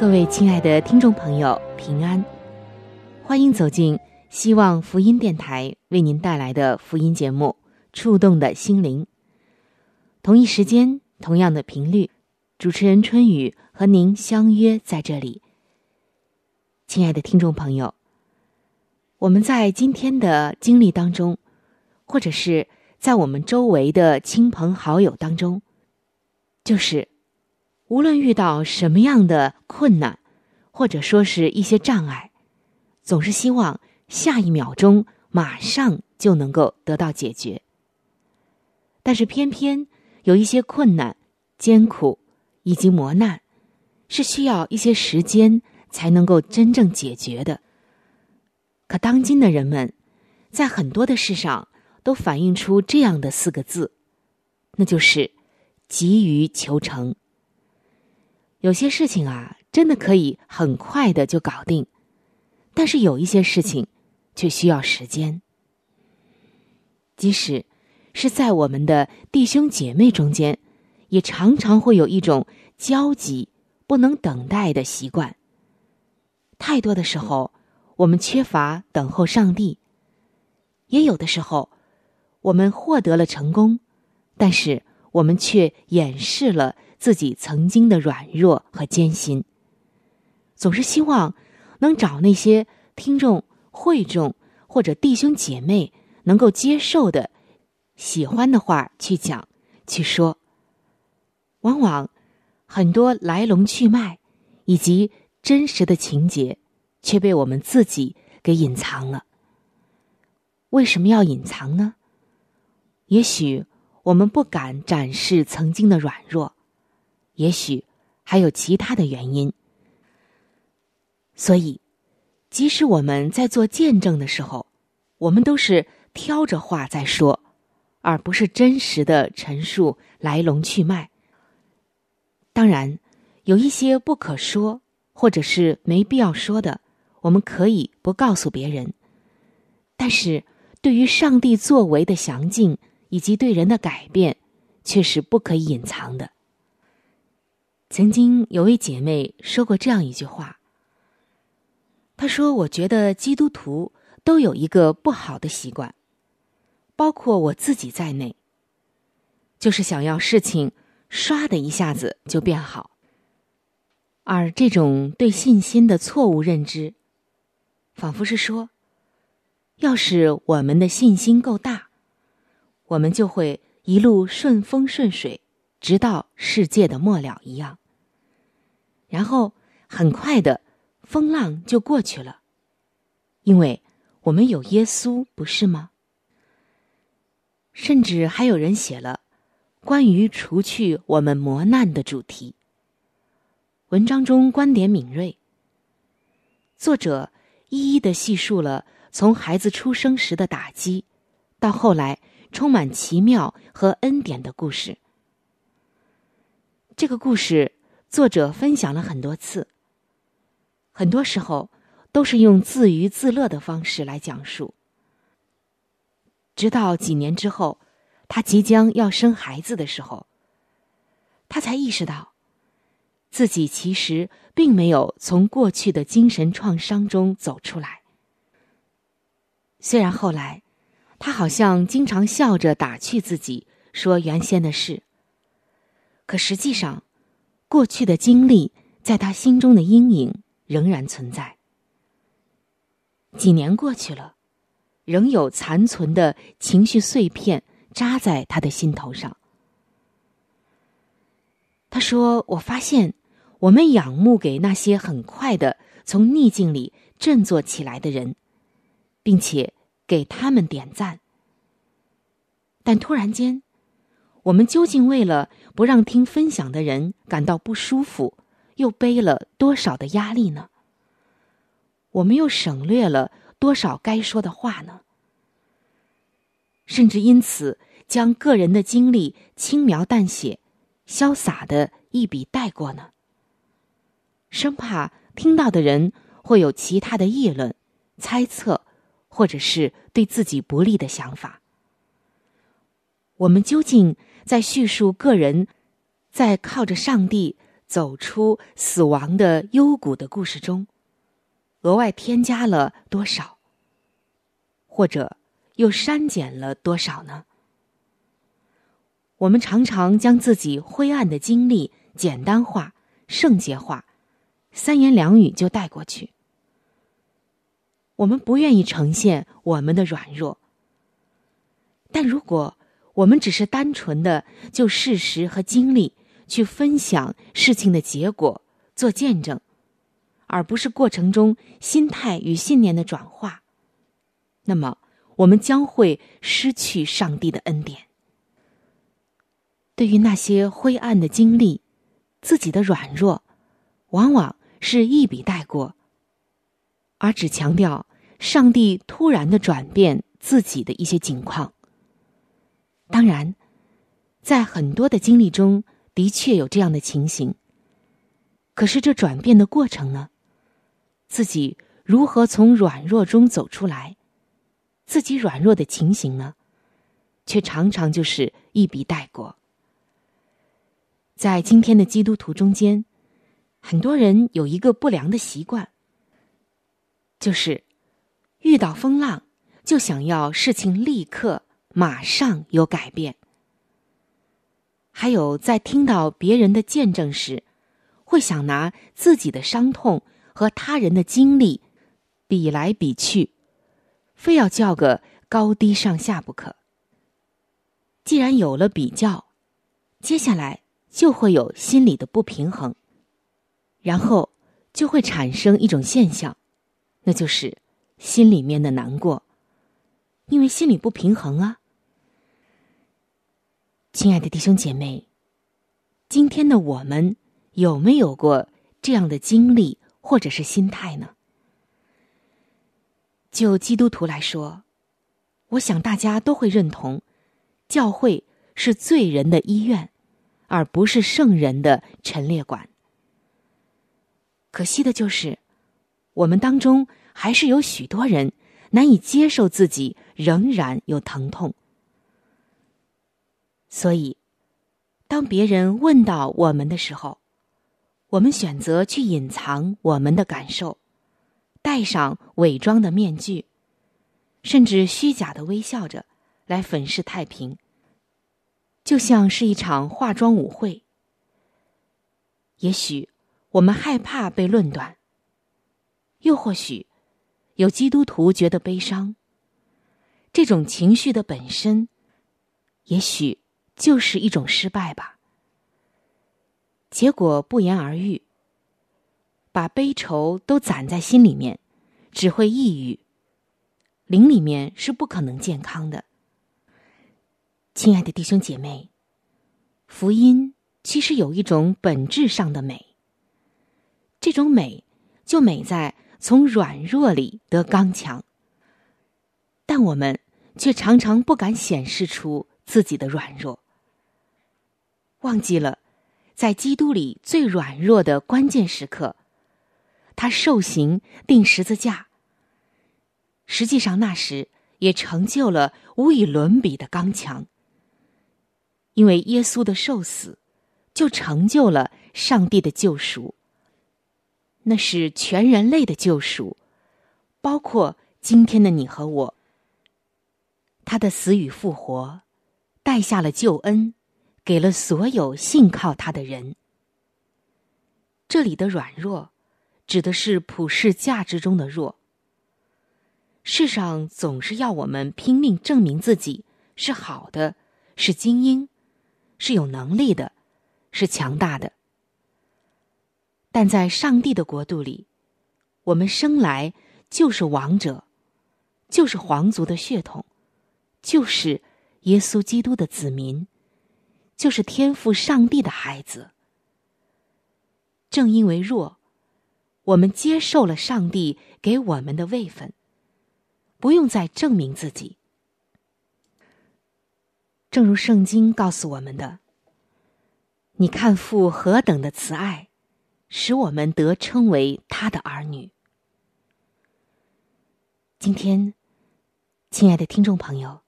各位亲爱的听众朋友，平安，欢迎走进。希望福音电台为您带来的福音节目《触动的心灵》，同一时间、同样的频率，主持人春雨和您相约在这里。亲爱的听众朋友，我们在今天的经历当中，或者是在我们周围的亲朋好友当中，就是无论遇到什么样的困难，或者说是一些障碍，总是希望。下一秒钟，马上就能够得到解决。但是偏偏有一些困难、艰苦以及磨难，是需要一些时间才能够真正解决的。可当今的人们，在很多的事上都反映出这样的四个字，那就是急于求成。有些事情啊，真的可以很快的就搞定，但是有一些事情。却需要时间。即使是在我们的弟兄姐妹中间，也常常会有一种焦急、不能等待的习惯。太多的时候，我们缺乏等候上帝；也有的时候，我们获得了成功，但是我们却掩饰了自己曾经的软弱和艰辛。总是希望能找那些听众。会众或者弟兄姐妹能够接受的、喜欢的话去讲、去说，往往很多来龙去脉以及真实的情节却被我们自己给隐藏了。为什么要隐藏呢？也许我们不敢展示曾经的软弱，也许还有其他的原因，所以。即使我们在做见证的时候，我们都是挑着话在说，而不是真实的陈述来龙去脉。当然，有一些不可说或者是没必要说的，我们可以不告诉别人。但是，对于上帝作为的详尽以及对人的改变，却是不可以隐藏的。曾经有位姐妹说过这样一句话。她说：“我觉得基督徒都有一个不好的习惯，包括我自己在内，就是想要事情唰的一下子就变好。而这种对信心的错误认知，仿佛是说，要是我们的信心够大，我们就会一路顺风顺水，直到世界的末了一样。然后很快的。”风浪就过去了，因为我们有耶稣，不是吗？甚至还有人写了关于除去我们磨难的主题。文章中观点敏锐，作者一一的细述了从孩子出生时的打击，到后来充满奇妙和恩典的故事。这个故事，作者分享了很多次。很多时候都是用自娱自乐的方式来讲述，直到几年之后，他即将要生孩子的时候，他才意识到，自己其实并没有从过去的精神创伤中走出来。虽然后来，他好像经常笑着打趣自己说原先的事，可实际上，过去的经历在他心中的阴影仍然存在。几年过去了，仍有残存的情绪碎片扎在他的心头上。他说：“我发现，我们仰慕给那些很快的从逆境里振作起来的人，并且给他们点赞。但突然间，我们究竟为了不让听分享的人感到不舒服，又背了多少的压力呢？我们又省略了多少该说的话呢？甚至因此将个人的经历轻描淡写。”潇洒的一笔带过呢，生怕听到的人会有其他的议论、猜测，或者是对自己不利的想法。我们究竟在叙述个人在靠着上帝走出死亡的幽谷的故事中，额外添加了多少，或者又删减了多少呢？我们常常将自己灰暗的经历简单化、圣洁化，三言两语就带过去。我们不愿意呈现我们的软弱，但如果我们只是单纯的就事实和经历去分享事情的结果、做见证，而不是过程中心态与信念的转化，那么我们将会失去上帝的恩典。对于那些灰暗的经历，自己的软弱，往往是一笔带过，而只强调上帝突然的转变自己的一些境况。当然，在很多的经历中，的确有这样的情形。可是这转变的过程呢？自己如何从软弱中走出来？自己软弱的情形呢？却常常就是一笔带过。在今天的基督徒中间，很多人有一个不良的习惯，就是遇到风浪就想要事情立刻马上有改变。还有在听到别人的见证时，会想拿自己的伤痛和他人的经历比来比去，非要叫个高低上下不可。既然有了比较，接下来。就会有心理的不平衡，然后就会产生一种现象，那就是心里面的难过，因为心理不平衡啊。亲爱的弟兄姐妹，今天的我们有没有过这样的经历或者是心态呢？就基督徒来说，我想大家都会认同，教会是罪人的医院。而不是圣人的陈列馆。可惜的就是，我们当中还是有许多人难以接受自己仍然有疼痛。所以，当别人问到我们的时候，我们选择去隐藏我们的感受，戴上伪装的面具，甚至虚假的微笑着来粉饰太平。就像是一场化妆舞会。也许我们害怕被论断，又或许有基督徒觉得悲伤。这种情绪的本身，也许就是一种失败吧。结果不言而喻。把悲愁都攒在心里面，只会抑郁，灵里面是不可能健康的。亲爱的弟兄姐妹，福音其实有一种本质上的美。这种美就美在从软弱里得刚强，但我们却常常不敢显示出自己的软弱，忘记了在基督里最软弱的关键时刻，他受刑钉十字架。实际上那时也成就了无与伦比的刚强。因为耶稣的受死，就成就了上帝的救赎。那是全人类的救赎，包括今天的你和我。他的死与复活，带下了救恩，给了所有信靠他的人。这里的软弱，指的是普世价值中的弱。世上总是要我们拼命证明自己是好的，是精英，是有能力的，是强大的。但在上帝的国度里，我们生来就是王者，就是皇族的血统，就是耶稣基督的子民，就是天赋上帝的孩子。正因为弱，我们接受了上帝给我们的位分，不用再证明自己。正如圣经告诉我们的：“你看父何等的慈爱，使我们得称为他的儿女。”今天，亲爱的听众朋友，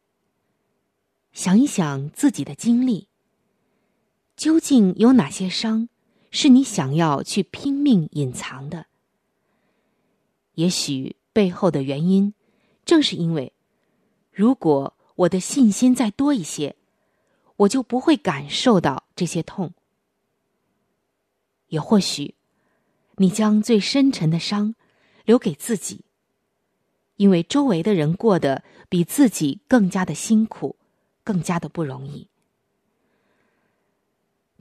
想一想自己的经历，究竟有哪些伤？是你想要去拼命隐藏的。也许背后的原因，正是因为，如果我的信心再多一些，我就不会感受到这些痛。也或许，你将最深沉的伤留给自己，因为周围的人过得比自己更加的辛苦，更加的不容易。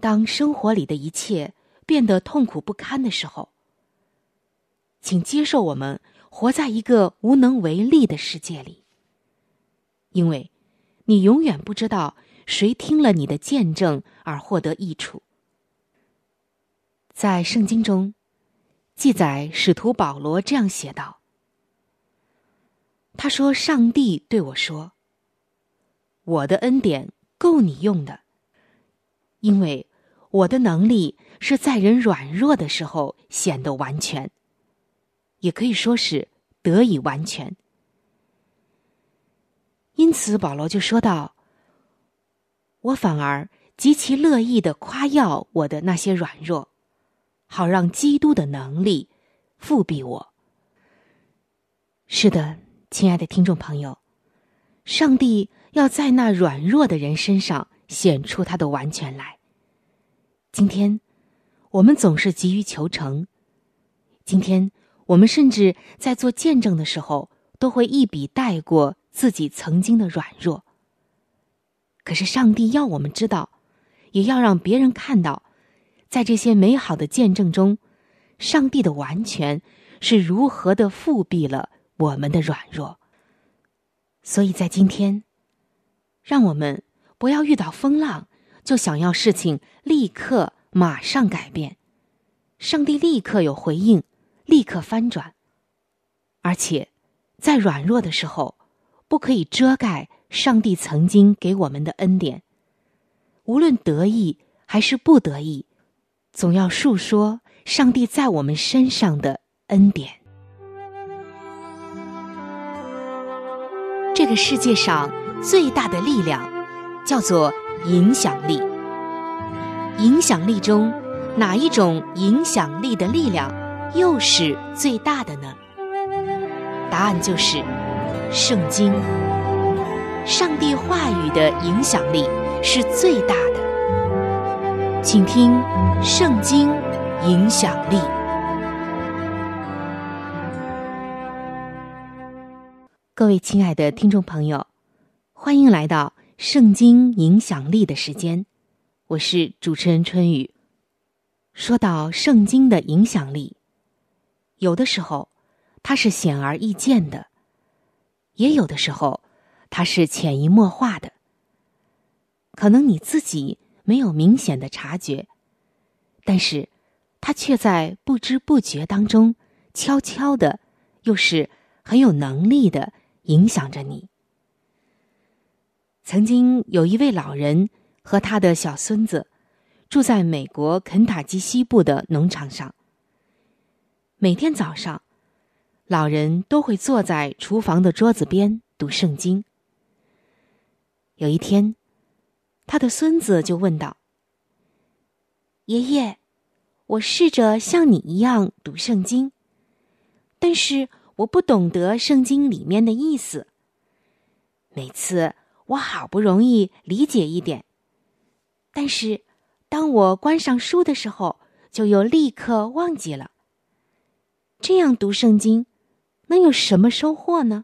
当生活里的一切。变得痛苦不堪的时候，请接受我们活在一个无能为力的世界里，因为，你永远不知道谁听了你的见证而获得益处。在圣经中，记载使徒保罗这样写道：“他说，上帝对我说，我的恩典够你用的，因为。”我的能力是在人软弱的时候显得完全，也可以说是得以完全。因此，保罗就说道：“我反而极其乐意的夸耀我的那些软弱，好让基督的能力复庇我。”是的，亲爱的听众朋友，上帝要在那软弱的人身上显出他的完全来。今天，我们总是急于求成。今天，我们甚至在做见证的时候，都会一笔带过自己曾经的软弱。可是，上帝要我们知道，也要让别人看到，在这些美好的见证中，上帝的完全是如何的复辟了我们的软弱。所以在今天，让我们不要遇到风浪。就想要事情立刻马上改变，上帝立刻有回应，立刻翻转，而且在软弱的时候，不可以遮盖上帝曾经给我们的恩典。无论得意还是不得意，总要述说上帝在我们身上的恩典。这个世界上最大的力量，叫做。影响力，影响力中哪一种影响力的力量又是最大的呢？答案就是圣经。上帝话语的影响力是最大的，请听《圣经影响力》。各位亲爱的听众朋友，欢迎来到。圣经影响力的时间，我是主持人春雨。说到圣经的影响力，有的时候它是显而易见的，也有的时候它是潜移默化的。可能你自己没有明显的察觉，但是它却在不知不觉当中悄悄的，又是很有能力的影响着你。曾经有一位老人和他的小孙子住在美国肯塔基西部的农场上。每天早上，老人都会坐在厨房的桌子边读圣经。有一天，他的孙子就问道：“爷爷，我试着像你一样读圣经，但是我不懂得圣经里面的意思。每次。”我好不容易理解一点，但是当我关上书的时候，就又立刻忘记了。这样读圣经，能有什么收获呢？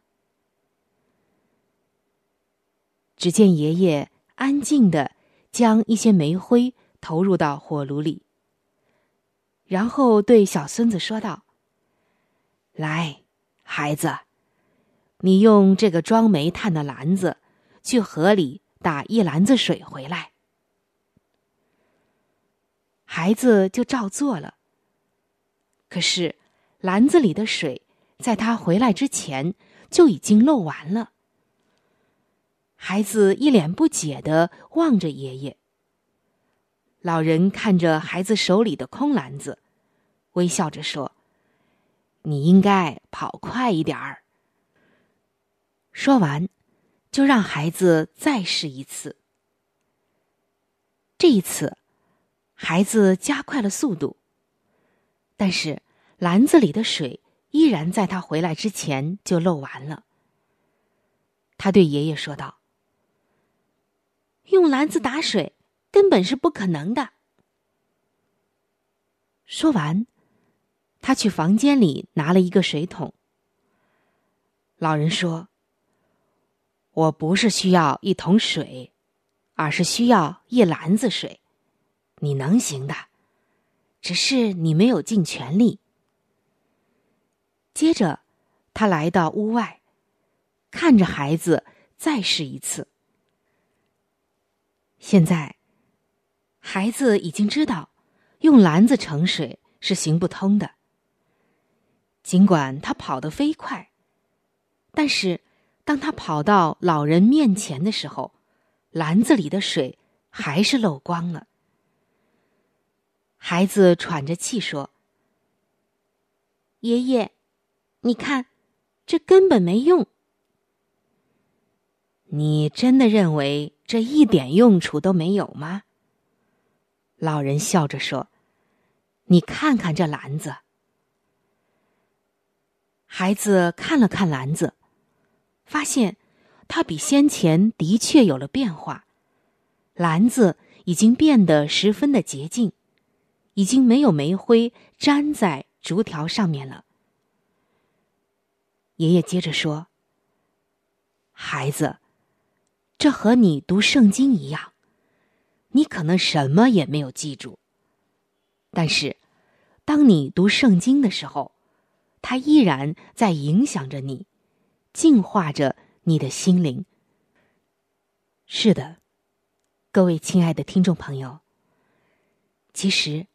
只见爷爷安静的将一些煤灰投入到火炉里，然后对小孙子说道：“来，孩子，你用这个装煤炭的篮子去河里打一篮子水回来。”孩子就照做了。可是，篮子里的水在他回来之前就已经漏完了。孩子一脸不解的望着爷爷。老人看着孩子手里的空篮子，微笑着说：“你应该跑快一点儿。”说完，就让孩子再试一次。这一次。孩子加快了速度，但是篮子里的水依然在他回来之前就漏完了。他对爷爷说道：“用篮子打水根本是不可能的。”说完，他去房间里拿了一个水桶。老人说：“我不是需要一桶水，而是需要一篮子水。”你能行的，只是你没有尽全力。接着，他来到屋外，看着孩子再试一次。现在，孩子已经知道用篮子盛水是行不通的。尽管他跑得飞快，但是当他跑到老人面前的时候，篮子里的水还是漏光了。孩子喘着气说：“爷爷，你看，这根本没用。你真的认为这一点用处都没有吗？”老人笑着说：“你看看这篮子。”孩子看了看篮子，发现它比先前的确有了变化，篮子已经变得十分的洁净。已经没有煤灰粘在竹条上面了。爷爷接着说：“孩子，这和你读圣经一样，你可能什么也没有记住，但是，当你读圣经的时候，它依然在影响着你，净化着你的心灵。”是的，各位亲爱的听众朋友，其实。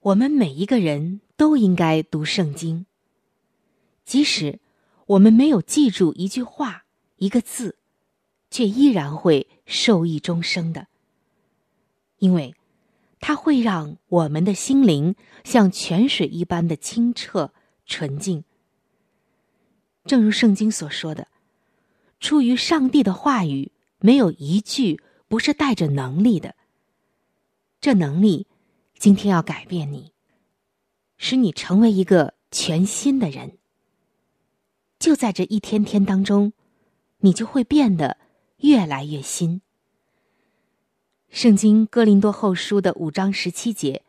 我们每一个人都应该读圣经，即使我们没有记住一句话、一个字，却依然会受益终生的，因为它会让我们的心灵像泉水一般的清澈纯净。正如圣经所说的：“出于上帝的话语，没有一句不是带着能力的。”这能力。今天要改变你，使你成为一个全新的人。就在这一天天当中，你就会变得越来越新。圣经哥林多后书的五章十七节，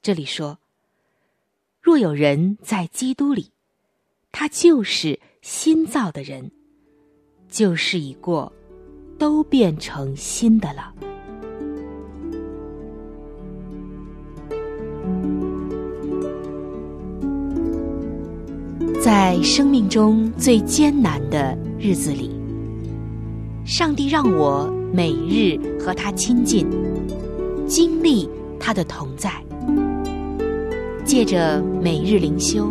这里说：“若有人在基督里，他就是新造的人，旧事已过，都变成新的了。”在生命中最艰难的日子里，上帝让我每日和他亲近，经历他的同在。借着每日灵修，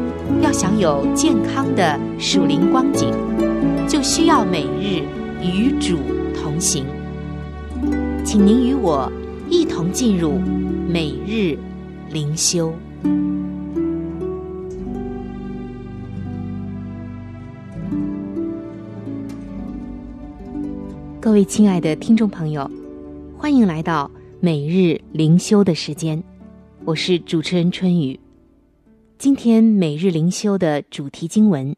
要享有健康的属灵光景，就需要每日与主同行，请您与我一同进入每日灵修。各位亲爱的听众朋友，欢迎来到每日灵修的时间，我是主持人春雨。今天每日灵修的主题经文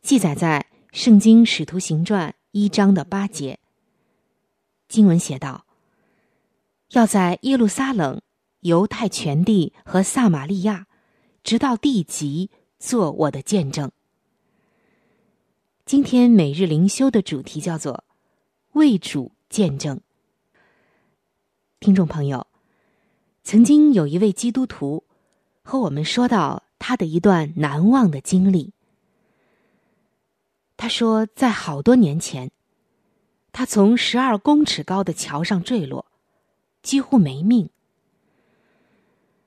记载在《圣经使徒行传》一章的八节。经文写道：“要在耶路撒冷、犹太全地和撒玛利亚，直到地极，做我的见证。”今天每日灵修的主题叫做。为主见证，听众朋友，曾经有一位基督徒和我们说到他的一段难忘的经历。他说，在好多年前，他从十二公尺高的桥上坠落，几乎没命。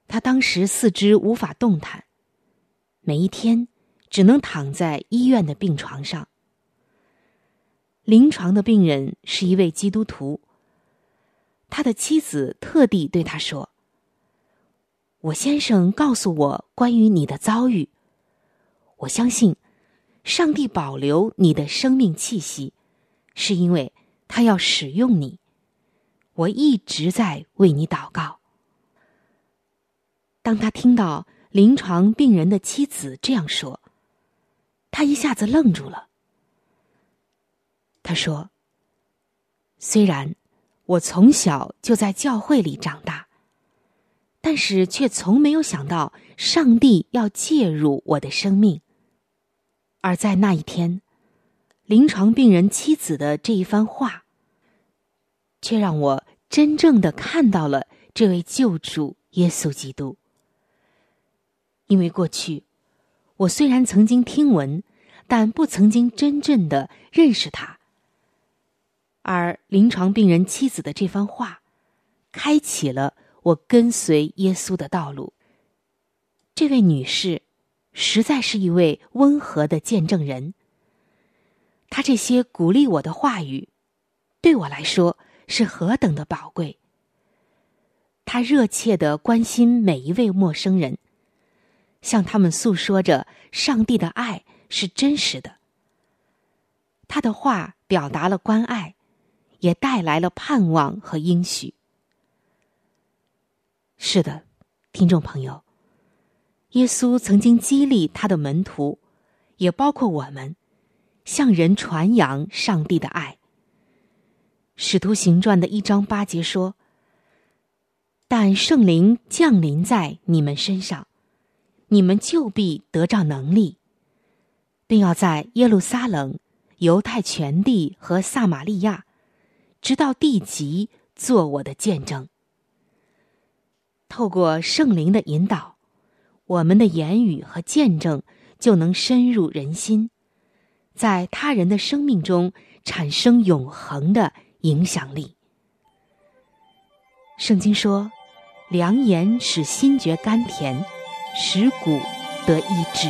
他当时四肢无法动弹，每一天只能躺在医院的病床上。临床的病人是一位基督徒。他的妻子特地对他说：“我先生告诉我关于你的遭遇，我相信，上帝保留你的生命气息，是因为他要使用你。我一直在为你祷告。”当他听到临床病人的妻子这样说，他一下子愣住了。他说：“虽然我从小就在教会里长大，但是却从没有想到上帝要介入我的生命。而在那一天，临床病人妻子的这一番话，却让我真正的看到了这位救主耶稣基督。因为过去，我虽然曾经听闻，但不曾经真正的认识他。”而临床病人妻子的这番话，开启了我跟随耶稣的道路。这位女士，实在是一位温和的见证人。她这些鼓励我的话语，对我来说是何等的宝贵。她热切的关心每一位陌生人，向他们诉说着上帝的爱是真实的。她的话表达了关爱。也带来了盼望和应许。是的，听众朋友，耶稣曾经激励他的门徒，也包括我们，向人传扬上帝的爱。使徒行传的一章八节说：“但圣灵降临在你们身上，你们就必得着能力，并要在耶路撒冷、犹太全地和撒玛利亚。”直到地极，做我的见证。透过圣灵的引导，我们的言语和见证就能深入人心，在他人的生命中产生永恒的影响力。圣经说：“良言使心觉甘甜，使骨得医治。”